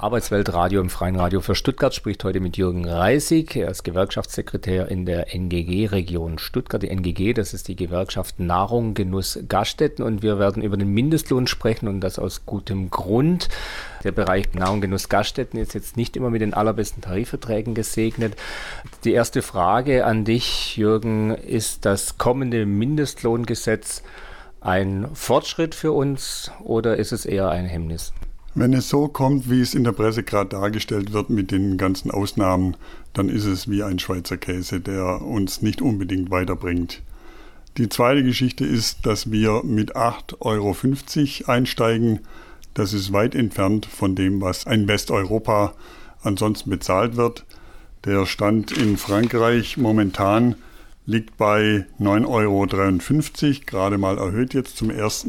Arbeitsweltradio im Freien Radio für Stuttgart spricht heute mit Jürgen Reisig. Er ist Gewerkschaftssekretär in der NGG-Region Stuttgart. Die NGG, das ist die Gewerkschaft Nahrung, Genuss, Gaststätten. Und wir werden über den Mindestlohn sprechen und das aus gutem Grund. Der Bereich Nahrung, Genuss, Gaststätten ist jetzt nicht immer mit den allerbesten Tarifverträgen gesegnet. Die erste Frage an dich, Jürgen, ist das kommende Mindestlohngesetz ein Fortschritt für uns oder ist es eher ein Hemmnis? Wenn es so kommt, wie es in der Presse gerade dargestellt wird mit den ganzen Ausnahmen, dann ist es wie ein Schweizer Käse, der uns nicht unbedingt weiterbringt. Die zweite Geschichte ist, dass wir mit 8,50 Euro einsteigen. Das ist weit entfernt von dem, was in Westeuropa ansonsten bezahlt wird. Der Stand in Frankreich momentan liegt bei 9,53 Euro, gerade mal erhöht jetzt zum 1.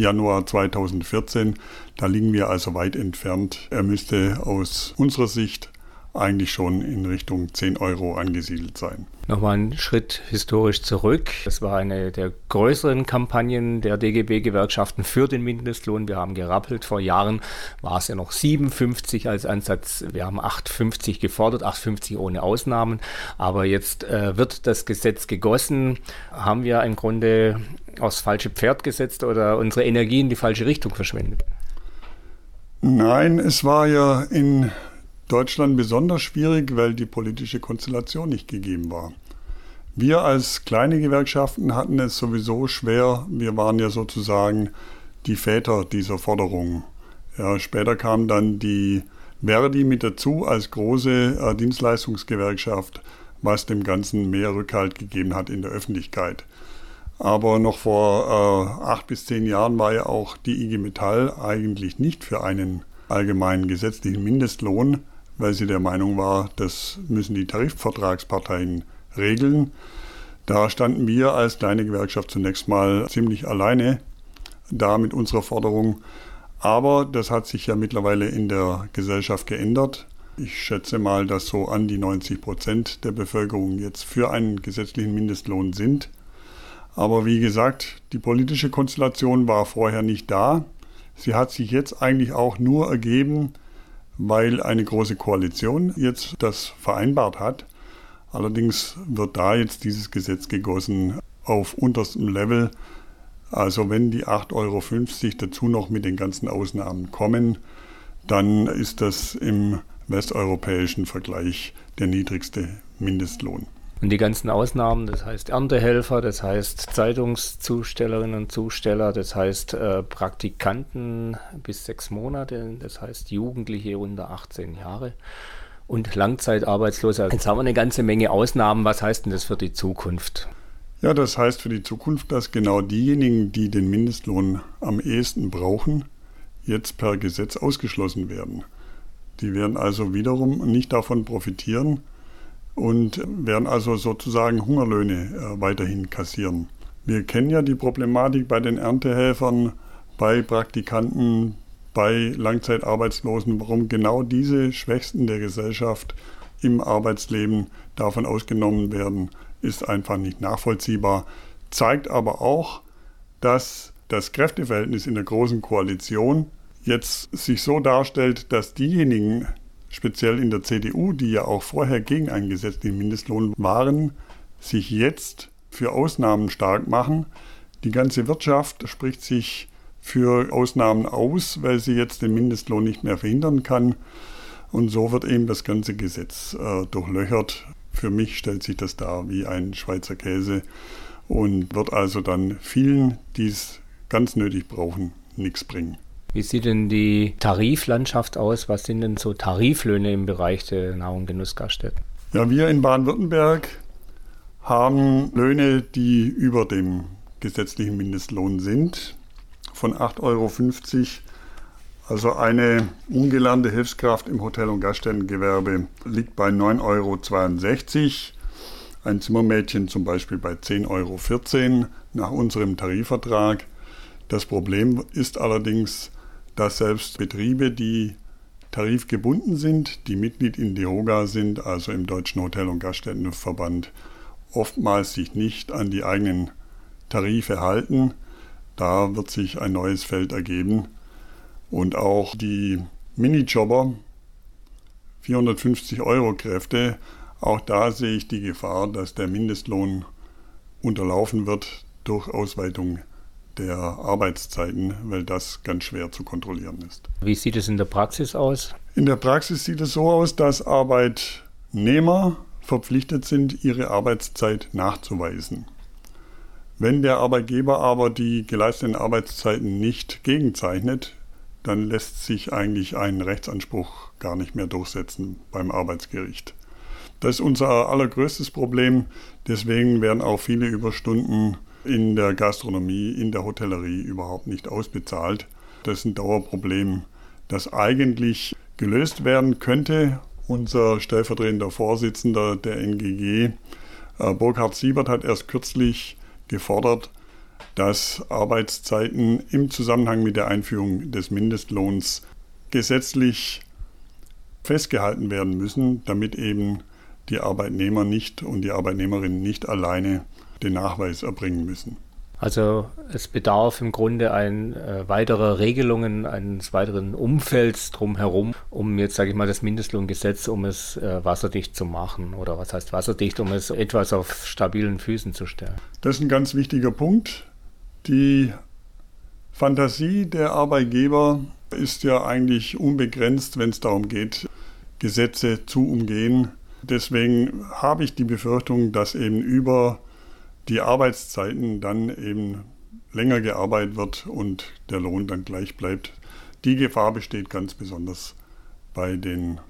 Januar 2014. Da liegen wir also weit entfernt. Er müsste aus unserer Sicht eigentlich schon in Richtung 10 Euro angesiedelt sein. Nochmal einen Schritt historisch zurück. Das war eine der größeren Kampagnen der DGB-Gewerkschaften für den Mindestlohn. Wir haben gerappelt. Vor Jahren war es ja noch 57 als Ansatz. Wir haben 8,50 gefordert, 8,50 ohne Ausnahmen. Aber jetzt äh, wird das Gesetz gegossen. Haben wir im Grunde aufs falsche Pferd gesetzt oder unsere Energie in die falsche Richtung verschwendet? Nein, es war ja in Deutschland besonders schwierig, weil die politische Konstellation nicht gegeben war. Wir als kleine Gewerkschaften hatten es sowieso schwer. Wir waren ja sozusagen die Väter dieser Forderungen. Ja, später kam dann die Verdi mit dazu als große äh, Dienstleistungsgewerkschaft, was dem Ganzen mehr Rückhalt gegeben hat in der Öffentlichkeit. Aber noch vor äh, acht bis zehn Jahren war ja auch die IG Metall eigentlich nicht für einen allgemeinen gesetzlichen Mindestlohn, weil sie der Meinung war, das müssen die Tarifvertragsparteien regeln. Da standen wir als kleine Gewerkschaft zunächst mal ziemlich alleine da mit unserer Forderung. Aber das hat sich ja mittlerweile in der Gesellschaft geändert. Ich schätze mal, dass so an die 90 Prozent der Bevölkerung jetzt für einen gesetzlichen Mindestlohn sind. Aber wie gesagt, die politische Konstellation war vorher nicht da. Sie hat sich jetzt eigentlich auch nur ergeben, weil eine große Koalition jetzt das vereinbart hat. Allerdings wird da jetzt dieses Gesetz gegossen auf unterstem Level. Also wenn die 8,50 Euro dazu noch mit den ganzen Ausnahmen kommen, dann ist das im westeuropäischen Vergleich der niedrigste Mindestlohn. Und die ganzen Ausnahmen, das heißt Erntehelfer, das heißt Zeitungszustellerinnen und Zusteller, das heißt äh, Praktikanten bis sechs Monate, das heißt Jugendliche unter 18 Jahre und Langzeitarbeitslose. Jetzt haben wir eine ganze Menge Ausnahmen. Was heißt denn das für die Zukunft? Ja, das heißt für die Zukunft, dass genau diejenigen, die den Mindestlohn am ehesten brauchen, jetzt per Gesetz ausgeschlossen werden. Die werden also wiederum nicht davon profitieren, und werden also sozusagen Hungerlöhne äh, weiterhin kassieren. Wir kennen ja die Problematik bei den Erntehelfern, bei Praktikanten, bei Langzeitarbeitslosen, warum genau diese Schwächsten der Gesellschaft im Arbeitsleben davon ausgenommen werden, ist einfach nicht nachvollziehbar. Zeigt aber auch, dass das Kräfteverhältnis in der Großen Koalition jetzt sich so darstellt, dass diejenigen, speziell in der CDU, die ja auch vorher gegen einen gesetzlichen Mindestlohn waren, sich jetzt für Ausnahmen stark machen. Die ganze Wirtschaft spricht sich für Ausnahmen aus, weil sie jetzt den Mindestlohn nicht mehr verhindern kann. Und so wird eben das ganze Gesetz äh, durchlöchert. Für mich stellt sich das dar wie ein Schweizer Käse und wird also dann vielen, die es ganz nötig brauchen, nichts bringen. Wie sieht denn die Tariflandschaft aus? Was sind denn so Tariflöhne im Bereich der Nahrung, Genuss? Ja, wir in Baden-Württemberg haben Löhne, die über dem gesetzlichen Mindestlohn sind, von 8,50 Euro. Also eine ungelernte Hilfskraft im Hotel- und Gaststättengewerbe liegt bei 9,62 Euro. Ein Zimmermädchen zum Beispiel bei 10,14 Euro nach unserem Tarifvertrag. Das Problem ist allerdings, dass selbst Betriebe, die tarifgebunden sind, die Mitglied in DEHOGA sind, also im Deutschen Hotel- und Gaststättenverband, oftmals sich nicht an die eigenen Tarife halten. Da wird sich ein neues Feld ergeben. Und auch die Minijobber, 450 Euro Kräfte, auch da sehe ich die Gefahr, dass der Mindestlohn unterlaufen wird durch Ausweitung der Arbeitszeiten, weil das ganz schwer zu kontrollieren ist. Wie sieht es in der Praxis aus? In der Praxis sieht es so aus, dass Arbeitnehmer verpflichtet sind, ihre Arbeitszeit nachzuweisen. Wenn der Arbeitgeber aber die geleisteten Arbeitszeiten nicht gegenzeichnet, dann lässt sich eigentlich ein Rechtsanspruch gar nicht mehr durchsetzen beim Arbeitsgericht. Das ist unser allergrößtes Problem. Deswegen werden auch viele Überstunden in der Gastronomie, in der Hotellerie überhaupt nicht ausbezahlt. Das ist ein Dauerproblem, das eigentlich gelöst werden könnte. Unser stellvertretender Vorsitzender der NGG, äh, Burkhard Siebert, hat erst kürzlich gefordert, dass Arbeitszeiten im Zusammenhang mit der Einführung des Mindestlohns gesetzlich festgehalten werden müssen, damit eben die Arbeitnehmer nicht und die Arbeitnehmerinnen nicht alleine den Nachweis erbringen müssen. Also es bedarf im Grunde ein äh, weiterer Regelungen, eines weiteren Umfelds drumherum, um jetzt, sage ich mal, das Mindestlohngesetz, um es äh, wasserdicht zu machen. Oder was heißt wasserdicht, um es etwas auf stabilen Füßen zu stellen. Das ist ein ganz wichtiger Punkt. Die Fantasie der Arbeitgeber ist ja eigentlich unbegrenzt, wenn es darum geht, Gesetze zu umgehen. Deswegen habe ich die Befürchtung, dass eben über die Arbeitszeiten dann eben länger gearbeitet wird und der Lohn dann gleich bleibt. Die Gefahr besteht ganz besonders bei den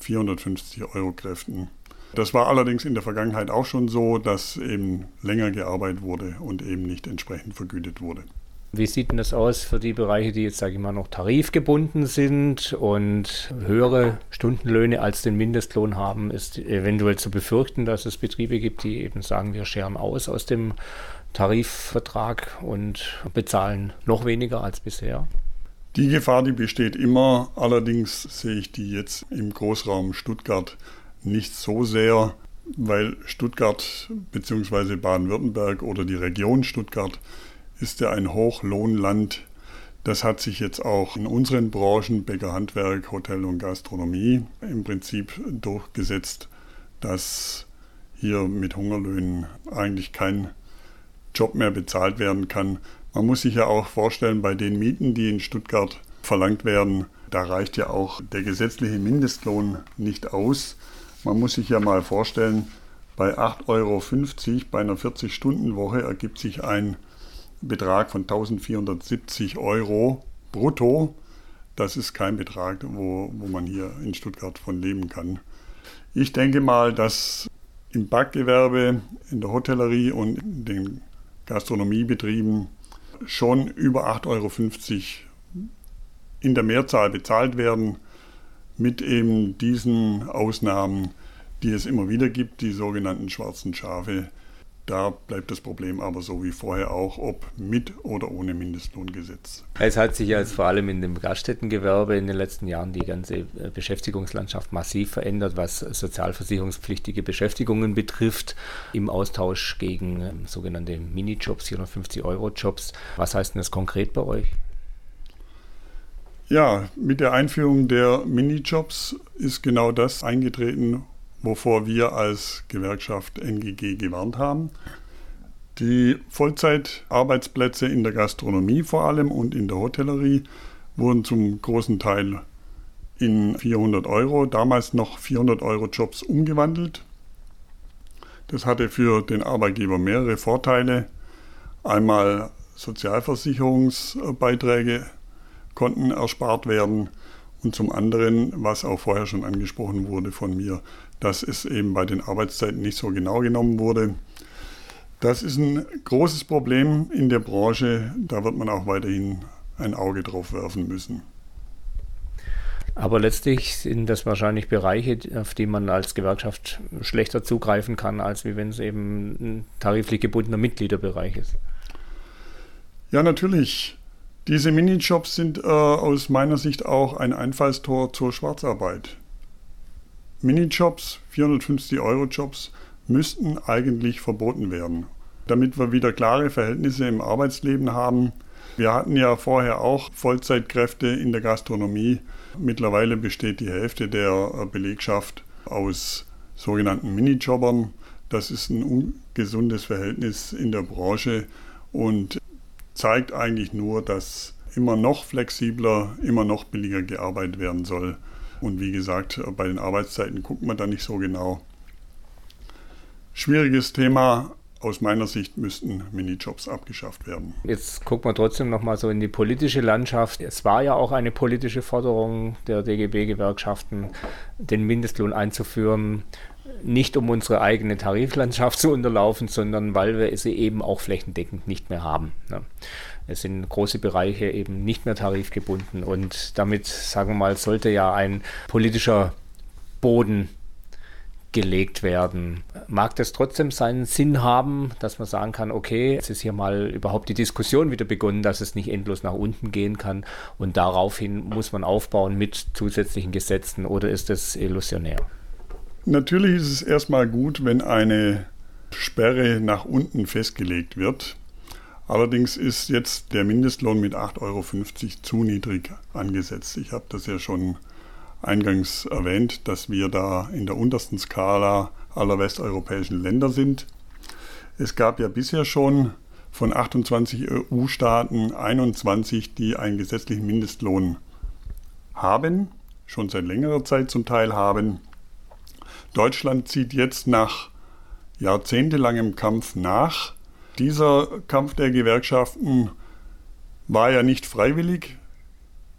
450 Euro Kräften. Das war allerdings in der Vergangenheit auch schon so, dass eben länger gearbeitet wurde und eben nicht entsprechend vergütet wurde. Wie sieht denn das aus für die Bereiche, die jetzt, sage ich mal, noch tarifgebunden sind und höhere Stundenlöhne als den Mindestlohn haben? Ist eventuell zu befürchten, dass es Betriebe gibt, die eben sagen, wir scheren aus aus dem Tarifvertrag und bezahlen noch weniger als bisher? Die Gefahr, die besteht immer. Allerdings sehe ich die jetzt im Großraum Stuttgart nicht so sehr, weil Stuttgart bzw. Baden-Württemberg oder die Region Stuttgart ist ja ein Hochlohnland. Das hat sich jetzt auch in unseren Branchen, Bäcker, Handwerk, Hotel und Gastronomie, im Prinzip durchgesetzt, dass hier mit Hungerlöhnen eigentlich kein Job mehr bezahlt werden kann. Man muss sich ja auch vorstellen, bei den Mieten, die in Stuttgart verlangt werden, da reicht ja auch der gesetzliche Mindestlohn nicht aus. Man muss sich ja mal vorstellen, bei 8,50 Euro bei einer 40-Stunden-Woche ergibt sich ein Betrag von 1470 Euro brutto. Das ist kein Betrag, wo, wo man hier in Stuttgart von leben kann. Ich denke mal, dass im Backgewerbe, in der Hotellerie und in den Gastronomiebetrieben schon über 8,50 Euro in der Mehrzahl bezahlt werden, mit eben diesen Ausnahmen, die es immer wieder gibt, die sogenannten schwarzen Schafe, da bleibt das Problem aber so wie vorher auch, ob mit oder ohne Mindestlohngesetz. Es hat sich jetzt vor allem in dem Gaststättengewerbe in den letzten Jahren die ganze äh, Beschäftigungslandschaft massiv verändert, was sozialversicherungspflichtige Beschäftigungen betrifft, im Austausch gegen ähm, sogenannte Minijobs, 450-Euro-Jobs. Was heißt denn das konkret bei euch? Ja, mit der Einführung der Minijobs ist genau das eingetreten, wovor wir als Gewerkschaft NGG gewarnt haben. Die Vollzeitarbeitsplätze in der Gastronomie vor allem und in der Hotellerie wurden zum großen Teil in 400 Euro, damals noch 400 Euro Jobs umgewandelt. Das hatte für den Arbeitgeber mehrere Vorteile. Einmal Sozialversicherungsbeiträge konnten erspart werden und zum anderen, was auch vorher schon angesprochen wurde von mir, dass es eben bei den Arbeitszeiten nicht so genau genommen wurde. Das ist ein großes Problem in der Branche. Da wird man auch weiterhin ein Auge drauf werfen müssen. Aber letztlich sind das wahrscheinlich Bereiche, auf die man als Gewerkschaft schlechter zugreifen kann, als wie wenn es eben ein tariflich gebundener Mitgliederbereich ist. Ja, natürlich. Diese Minijobs sind äh, aus meiner Sicht auch ein Einfallstor zur Schwarzarbeit. Minijobs, 450 Euro Jobs, müssten eigentlich verboten werden. Damit wir wieder klare Verhältnisse im Arbeitsleben haben, Wir hatten ja vorher auch Vollzeitkräfte in der Gastronomie. Mittlerweile besteht die Hälfte der Belegschaft aus sogenannten Minijobbern. Das ist ein ungesundes Verhältnis in der Branche und zeigt eigentlich nur, dass immer noch flexibler, immer noch billiger gearbeitet werden soll. Und wie gesagt, bei den Arbeitszeiten guckt man da nicht so genau. Schwieriges Thema, aus meiner Sicht müssten Minijobs abgeschafft werden. Jetzt gucken wir trotzdem noch mal so in die politische Landschaft. Es war ja auch eine politische Forderung der DGB-Gewerkschaften, den Mindestlohn einzuführen. Nicht um unsere eigene Tariflandschaft zu unterlaufen, sondern weil wir sie eben auch flächendeckend nicht mehr haben. Ne? Es sind große Bereiche eben nicht mehr tarifgebunden und damit, sagen wir mal, sollte ja ein politischer Boden gelegt werden. Mag das trotzdem seinen Sinn haben, dass man sagen kann, okay, es ist hier mal überhaupt die Diskussion wieder begonnen, dass es nicht endlos nach unten gehen kann und daraufhin muss man aufbauen mit zusätzlichen Gesetzen oder ist das illusionär? Natürlich ist es erstmal gut, wenn eine Sperre nach unten festgelegt wird. Allerdings ist jetzt der Mindestlohn mit 8,50 Euro zu niedrig angesetzt. Ich habe das ja schon eingangs erwähnt, dass wir da in der untersten Skala aller westeuropäischen Länder sind. Es gab ja bisher schon von 28 EU-Staaten 21, die einen gesetzlichen Mindestlohn haben, schon seit längerer Zeit zum Teil haben. Deutschland zieht jetzt nach jahrzehntelangem Kampf nach. Dieser Kampf der Gewerkschaften war ja nicht freiwillig.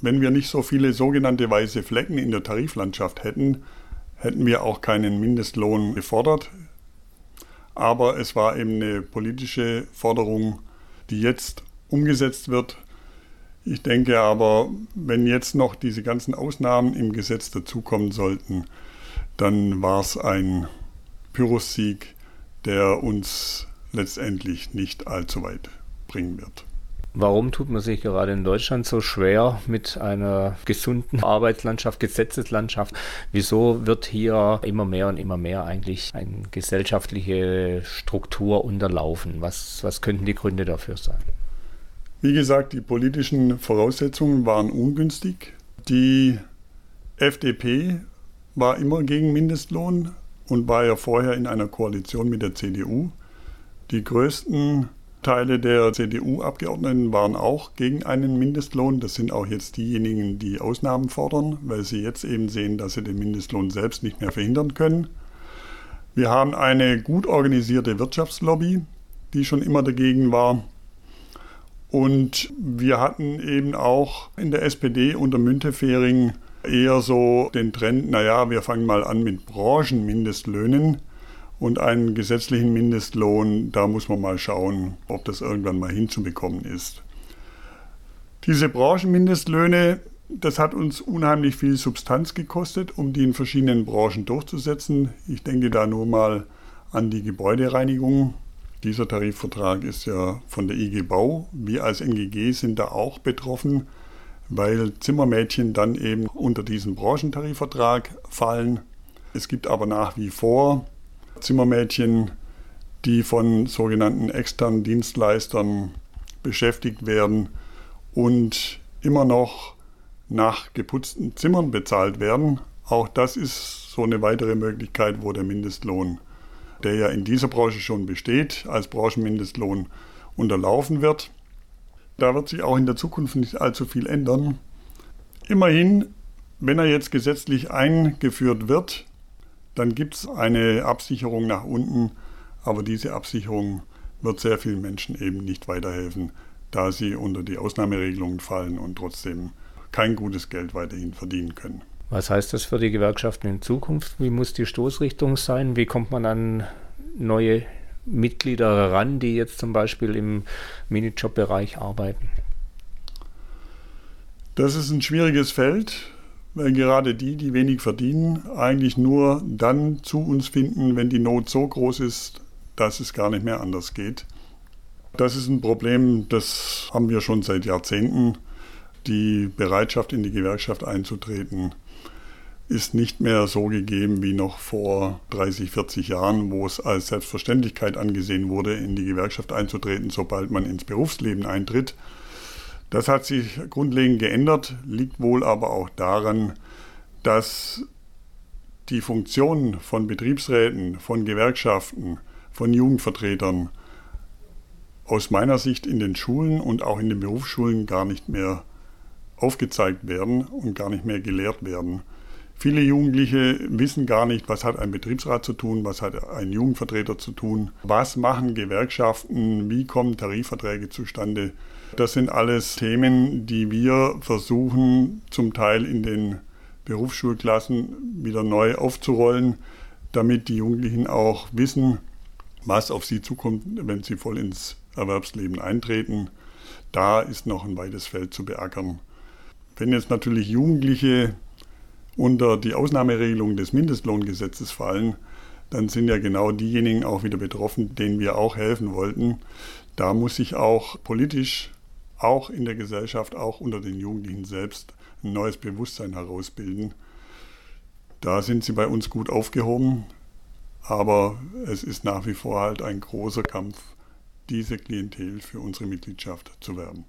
Wenn wir nicht so viele sogenannte weiße Flecken in der Tariflandschaft hätten, hätten wir auch keinen Mindestlohn gefordert. Aber es war eben eine politische Forderung, die jetzt umgesetzt wird. Ich denke aber, wenn jetzt noch diese ganzen Ausnahmen im Gesetz dazukommen sollten, dann war es ein Pyrrhussieg, der uns letztendlich nicht allzu weit bringen wird. Warum tut man sich gerade in Deutschland so schwer mit einer gesunden Arbeitslandschaft, Gesetzeslandschaft? Wieso wird hier immer mehr und immer mehr eigentlich eine gesellschaftliche Struktur unterlaufen? Was, was könnten die Gründe dafür sein? Wie gesagt, die politischen Voraussetzungen waren ungünstig. Die FDP war immer gegen Mindestlohn und war ja vorher in einer Koalition mit der CDU. Die größten Teile der CDU-Abgeordneten waren auch gegen einen Mindestlohn. Das sind auch jetzt diejenigen, die Ausnahmen fordern, weil sie jetzt eben sehen, dass sie den Mindestlohn selbst nicht mehr verhindern können. Wir haben eine gut organisierte Wirtschaftslobby, die schon immer dagegen war. Und wir hatten eben auch in der SPD unter Müntefering eher so den Trend, naja, wir fangen mal an mit Branchenmindestlöhnen und einen gesetzlichen Mindestlohn, da muss man mal schauen, ob das irgendwann mal hinzubekommen ist. Diese Branchenmindestlöhne, das hat uns unheimlich viel Substanz gekostet, um die in verschiedenen Branchen durchzusetzen. Ich denke da nur mal an die Gebäudereinigung. Dieser Tarifvertrag ist ja von der IG Bau. Wir als NGG sind da auch betroffen, weil Zimmermädchen dann eben unter diesen Branchentarifvertrag fallen. Es gibt aber nach wie vor Zimmermädchen, die von sogenannten externen Dienstleistern beschäftigt werden und immer noch nach geputzten Zimmern bezahlt werden. Auch das ist so eine weitere Möglichkeit, wo der Mindestlohn, der ja in dieser Branche schon besteht, als Branchenmindestlohn unterlaufen wird. Da wird sich auch in der Zukunft nicht allzu viel ändern. Immerhin, wenn er jetzt gesetzlich eingeführt wird, dann gibt es eine Absicherung nach unten, aber diese Absicherung wird sehr vielen Menschen eben nicht weiterhelfen, da sie unter die Ausnahmeregelungen fallen und trotzdem kein gutes Geld weiterhin verdienen können. Was heißt das für die Gewerkschaften in Zukunft? Wie muss die Stoßrichtung sein? Wie kommt man an neue Mitglieder ran, die jetzt zum Beispiel im Minijob-Bereich arbeiten? Das ist ein schwieriges Feld weil gerade die, die wenig verdienen, eigentlich nur dann zu uns finden, wenn die Not so groß ist, dass es gar nicht mehr anders geht. Das ist ein Problem, das haben wir schon seit Jahrzehnten. Die Bereitschaft, in die Gewerkschaft einzutreten, ist nicht mehr so gegeben wie noch vor 30, 40 Jahren, wo es als Selbstverständlichkeit angesehen wurde, in die Gewerkschaft einzutreten, sobald man ins Berufsleben eintritt. Das hat sich grundlegend geändert, liegt wohl aber auch daran, dass die Funktion von Betriebsräten, von Gewerkschaften, von Jugendvertretern aus meiner Sicht in den Schulen und auch in den Berufsschulen gar nicht mehr aufgezeigt werden und gar nicht mehr gelehrt werden. Viele Jugendliche wissen gar nicht, was hat ein Betriebsrat zu tun, was hat ein Jugendvertreter zu tun, was machen Gewerkschaften, wie kommen Tarifverträge zustande. Das sind alles Themen, die wir versuchen zum Teil in den Berufsschulklassen wieder neu aufzurollen, damit die Jugendlichen auch wissen, was auf sie zukommt, wenn sie voll ins Erwerbsleben eintreten. Da ist noch ein weites Feld zu beackern. Wenn jetzt natürlich Jugendliche unter die Ausnahmeregelung des Mindestlohngesetzes fallen, dann sind ja genau diejenigen auch wieder betroffen, denen wir auch helfen wollten. Da muss sich auch politisch, auch in der Gesellschaft, auch unter den Jugendlichen selbst ein neues Bewusstsein herausbilden. Da sind sie bei uns gut aufgehoben, aber es ist nach wie vor halt ein großer Kampf, diese Klientel für unsere Mitgliedschaft zu werben.